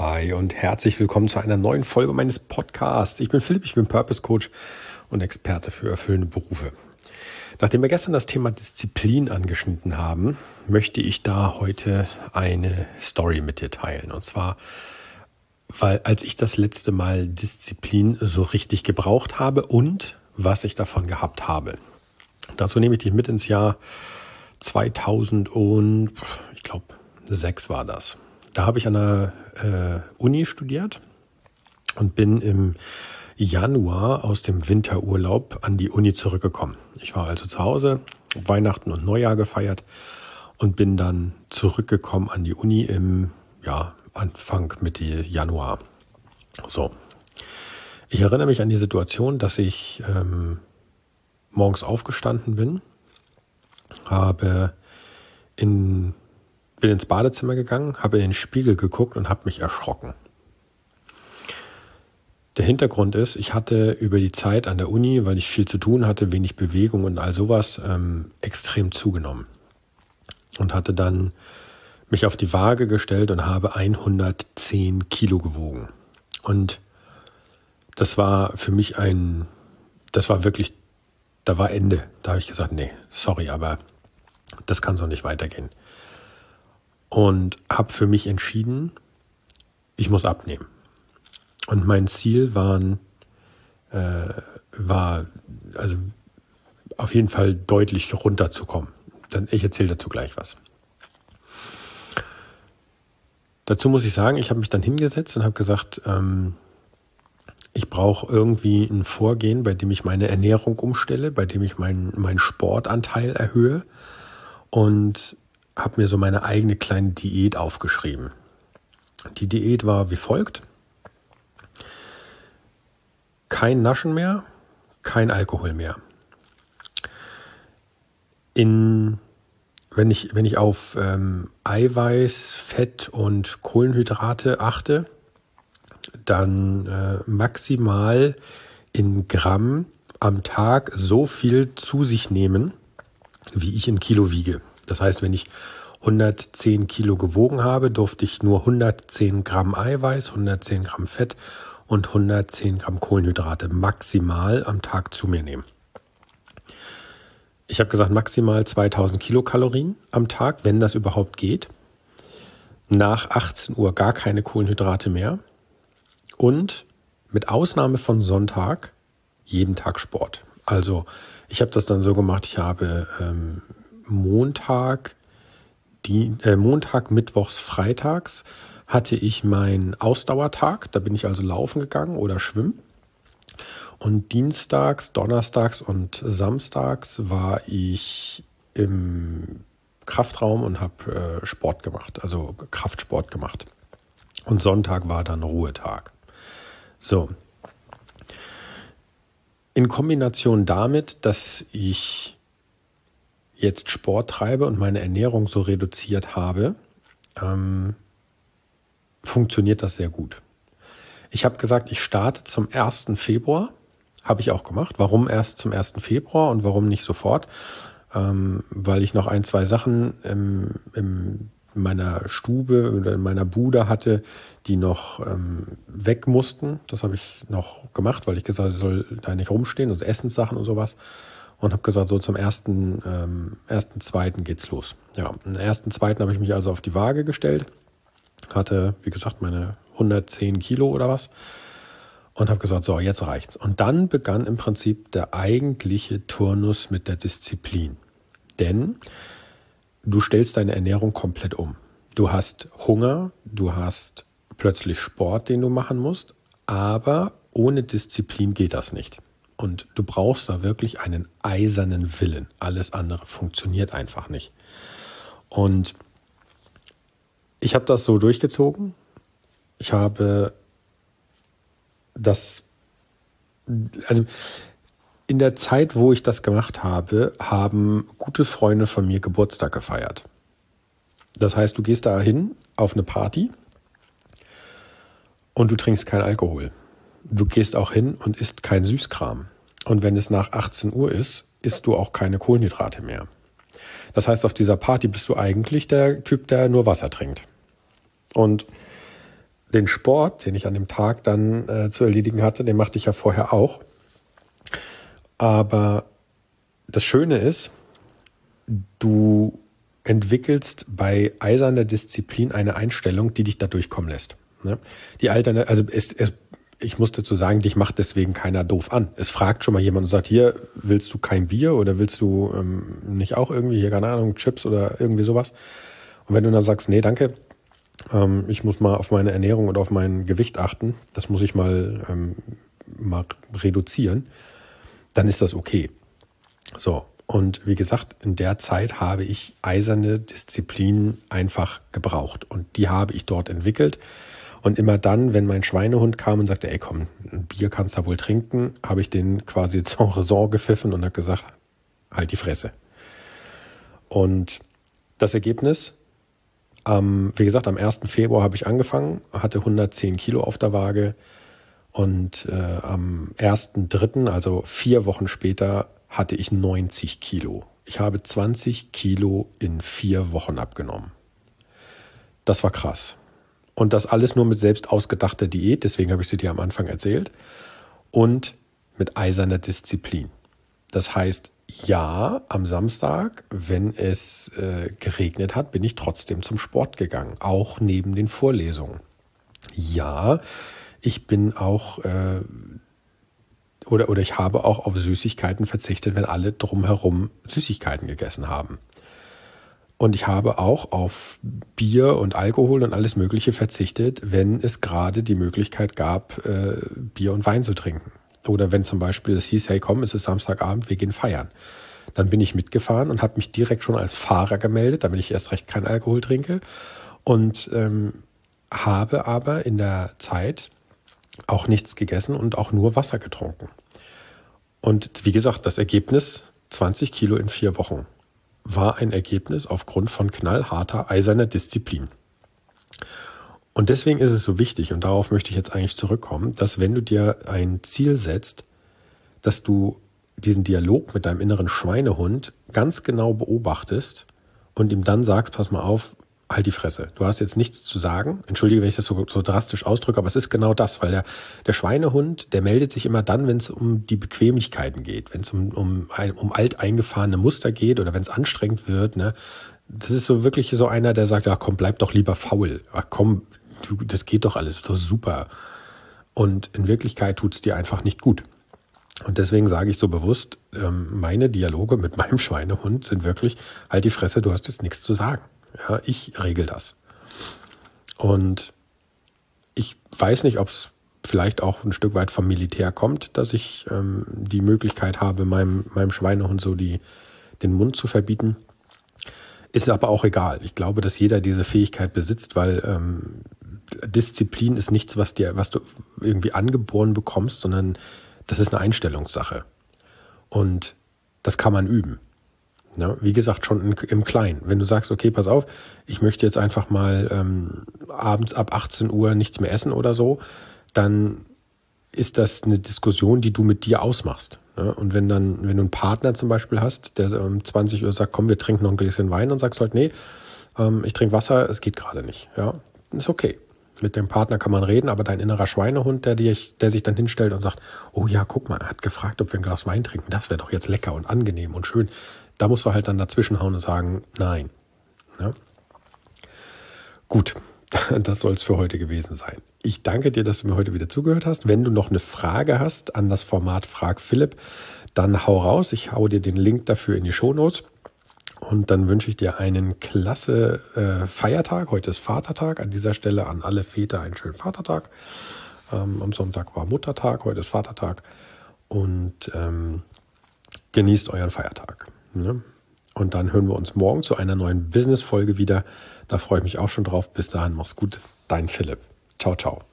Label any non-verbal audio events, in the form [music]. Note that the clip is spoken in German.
Hi und herzlich willkommen zu einer neuen Folge meines Podcasts. Ich bin Philipp, ich bin Purpose Coach und Experte für erfüllende Berufe. Nachdem wir gestern das Thema Disziplin angeschnitten haben, möchte ich da heute eine Story mit dir teilen. Und zwar, weil als ich das letzte Mal Disziplin so richtig gebraucht habe und was ich davon gehabt habe. Dazu nehme ich dich mit ins Jahr 2000 und ich glaube sechs war das. Da habe ich an der äh, Uni studiert und bin im Januar aus dem Winterurlaub an die Uni zurückgekommen. Ich war also zu Hause, Weihnachten und Neujahr gefeiert und bin dann zurückgekommen an die Uni im ja, Anfang Mitte Januar. So. Ich erinnere mich an die Situation, dass ich ähm, morgens aufgestanden bin, habe in bin ins Badezimmer gegangen, habe in den Spiegel geguckt und habe mich erschrocken. Der Hintergrund ist, ich hatte über die Zeit an der Uni, weil ich viel zu tun hatte, wenig Bewegung und all sowas, ähm, extrem zugenommen. Und hatte dann mich auf die Waage gestellt und habe 110 Kilo gewogen. Und das war für mich ein, das war wirklich, da war Ende. Da habe ich gesagt, nee, sorry, aber das kann so nicht weitergehen und habe für mich entschieden, ich muss abnehmen. Und mein Ziel waren, äh, war also auf jeden Fall deutlich runterzukommen. Dann, ich erzähle dazu gleich was. Dazu muss ich sagen, ich habe mich dann hingesetzt und habe gesagt, ähm, ich brauche irgendwie ein Vorgehen, bei dem ich meine Ernährung umstelle, bei dem ich meinen mein Sportanteil erhöhe und habe mir so meine eigene kleine Diät aufgeschrieben. Die Diät war wie folgt. Kein Naschen mehr, kein Alkohol mehr. In, wenn, ich, wenn ich auf ähm, Eiweiß, Fett und Kohlenhydrate achte, dann äh, maximal in Gramm am Tag so viel zu sich nehmen, wie ich in Kilo wiege. Das heißt, wenn ich 110 Kilo gewogen habe, durfte ich nur 110 Gramm Eiweiß, 110 Gramm Fett und 110 Gramm Kohlenhydrate maximal am Tag zu mir nehmen. Ich habe gesagt, maximal 2000 Kilokalorien am Tag, wenn das überhaupt geht. Nach 18 Uhr gar keine Kohlenhydrate mehr. Und mit Ausnahme von Sonntag jeden Tag Sport. Also ich habe das dann so gemacht, ich habe ähm, Montag, die, äh, Montag, Mittwochs, Freitags hatte ich meinen Ausdauertag. Da bin ich also laufen gegangen oder schwimmen. Und dienstags, donnerstags und samstags war ich im Kraftraum und habe äh, Sport gemacht, also Kraftsport gemacht. Und Sonntag war dann Ruhetag. So. In Kombination damit, dass ich jetzt Sport treibe und meine Ernährung so reduziert habe, ähm, funktioniert das sehr gut. Ich habe gesagt, ich starte zum 1. Februar. Habe ich auch gemacht. Warum erst zum 1. Februar und warum nicht sofort? Ähm, weil ich noch ein, zwei Sachen im, im in meiner Stube oder in meiner Bude hatte, die noch ähm, weg mussten. Das habe ich noch gemacht, weil ich gesagt habe, soll da nicht rumstehen, also Essenssachen und sowas und habe gesagt, so zum ersten, ähm, ersten, zweiten geht's los. Ja, am ersten, zweiten habe ich mich also auf die Waage gestellt, hatte, wie gesagt, meine 110 Kilo oder was und habe gesagt, so, jetzt reicht's. Und dann begann im Prinzip der eigentliche Turnus mit der Disziplin. Denn du stellst deine Ernährung komplett um. Du hast Hunger, du hast plötzlich Sport, den du machen musst, aber ohne Disziplin geht das nicht. Und du brauchst da wirklich einen eisernen Willen. Alles andere funktioniert einfach nicht. Und ich habe das so durchgezogen. Ich habe das, also in der Zeit, wo ich das gemacht habe, haben gute Freunde von mir Geburtstag gefeiert. Das heißt, du gehst da hin auf eine Party und du trinkst keinen Alkohol. Du gehst auch hin und isst kein Süßkram. Und wenn es nach 18 Uhr ist, isst du auch keine Kohlenhydrate mehr. Das heißt, auf dieser Party bist du eigentlich der Typ, der nur Wasser trinkt. Und den Sport, den ich an dem Tag dann äh, zu erledigen hatte, den machte ich ja vorher auch. Aber das Schöne ist, du entwickelst bei eiserner Disziplin eine Einstellung, die dich da durchkommen lässt. Ne? Die alterne, also es, es, ich muss dazu sagen, dich macht deswegen keiner doof an. Es fragt schon mal jemand und sagt, hier, willst du kein Bier oder willst du ähm, nicht auch irgendwie hier, keine Ahnung, Chips oder irgendwie sowas? Und wenn du dann sagst, nee, danke, ähm, ich muss mal auf meine Ernährung und auf mein Gewicht achten, das muss ich mal, ähm, mal reduzieren, dann ist das okay. So, und wie gesagt, in der Zeit habe ich eiserne Disziplin einfach gebraucht und die habe ich dort entwickelt. Und immer dann, wenn mein Schweinehund kam und sagte, ey komm, ein Bier kannst du wohl trinken, habe ich den quasi [laughs] zur Raison gepfiffen und habe gesagt, halt die Fresse. Und das Ergebnis, ähm, wie gesagt, am 1. Februar habe ich angefangen, hatte 110 Kilo auf der Waage und äh, am 1.3., also vier Wochen später, hatte ich 90 Kilo. Ich habe 20 Kilo in vier Wochen abgenommen. Das war krass. Und das alles nur mit selbst ausgedachter Diät, deswegen habe ich sie dir am Anfang erzählt. Und mit eiserner Disziplin. Das heißt, ja, am Samstag, wenn es äh, geregnet hat, bin ich trotzdem zum Sport gegangen, auch neben den Vorlesungen. Ja, ich bin auch äh, oder, oder ich habe auch auf Süßigkeiten verzichtet, wenn alle drumherum Süßigkeiten gegessen haben. Und ich habe auch auf Bier und Alkohol und alles Mögliche verzichtet, wenn es gerade die Möglichkeit gab, äh, Bier und Wein zu trinken. Oder wenn zum Beispiel es hieß, hey komm, es ist Samstagabend, wir gehen feiern. Dann bin ich mitgefahren und habe mich direkt schon als Fahrer gemeldet, damit ich erst recht kein Alkohol trinke. Und ähm, habe aber in der Zeit auch nichts gegessen und auch nur Wasser getrunken. Und wie gesagt, das Ergebnis 20 Kilo in vier Wochen war ein Ergebnis aufgrund von knallharter eiserner Disziplin. Und deswegen ist es so wichtig, und darauf möchte ich jetzt eigentlich zurückkommen, dass wenn du dir ein Ziel setzt, dass du diesen Dialog mit deinem inneren Schweinehund ganz genau beobachtest und ihm dann sagst, pass mal auf, halt die Fresse. Du hast jetzt nichts zu sagen. Entschuldige, wenn ich das so, so drastisch ausdrücke, aber es ist genau das, weil der, der Schweinehund, der meldet sich immer dann, wenn es um die Bequemlichkeiten geht, wenn es um, um, um alteingefahrene Muster geht oder wenn es anstrengend wird. Ne? Das ist so wirklich so einer, der sagt, ja komm, bleib doch lieber faul. Ach komm, du, das geht doch alles, so super. Und in Wirklichkeit tut es dir einfach nicht gut. Und deswegen sage ich so bewusst, ähm, meine Dialoge mit meinem Schweinehund sind wirklich, halt die Fresse, du hast jetzt nichts zu sagen. Ja, ich regel das. Und ich weiß nicht, ob es vielleicht auch ein Stück weit vom Militär kommt, dass ich ähm, die Möglichkeit habe, meinem, meinem Schweinehund so die, den Mund zu verbieten. Ist aber auch egal. Ich glaube, dass jeder diese Fähigkeit besitzt, weil ähm, Disziplin ist nichts, was dir, was du irgendwie angeboren bekommst, sondern das ist eine Einstellungssache. Und das kann man üben. Ja, wie gesagt, schon im Kleinen. Wenn du sagst, okay, pass auf, ich möchte jetzt einfach mal ähm, abends ab 18 Uhr nichts mehr essen oder so, dann ist das eine Diskussion, die du mit dir ausmachst. Ja, und wenn dann, wenn du einen Partner zum Beispiel hast, der um 20 Uhr sagt, komm, wir trinken noch ein Gläschen Wein, dann sagst halt, nee, ähm, ich trinke Wasser, es geht gerade nicht. Ja, ist okay. Mit dem Partner kann man reden, aber dein innerer Schweinehund, der, dir, der sich dann hinstellt und sagt, oh ja, guck mal, er hat gefragt, ob wir ein Glas Wein trinken, das wäre doch jetzt lecker und angenehm und schön. Da musst du halt dann dazwischenhauen und sagen, nein. Ja? Gut, [laughs] das soll es für heute gewesen sein. Ich danke dir, dass du mir heute wieder zugehört hast. Wenn du noch eine Frage hast an das Format Frag Philipp, dann hau raus. Ich hau dir den Link dafür in die Shownotes. Und dann wünsche ich dir einen klasse äh, Feiertag. Heute ist Vatertag. An dieser Stelle an alle Väter einen schönen Vatertag. Ähm, am Sonntag war Muttertag, heute ist Vatertag. Und ähm, genießt euren Feiertag. Ne? Und dann hören wir uns morgen zu einer neuen Business-Folge wieder. Da freue ich mich auch schon drauf. Bis dahin, mach's gut. Dein Philipp. Ciao, ciao.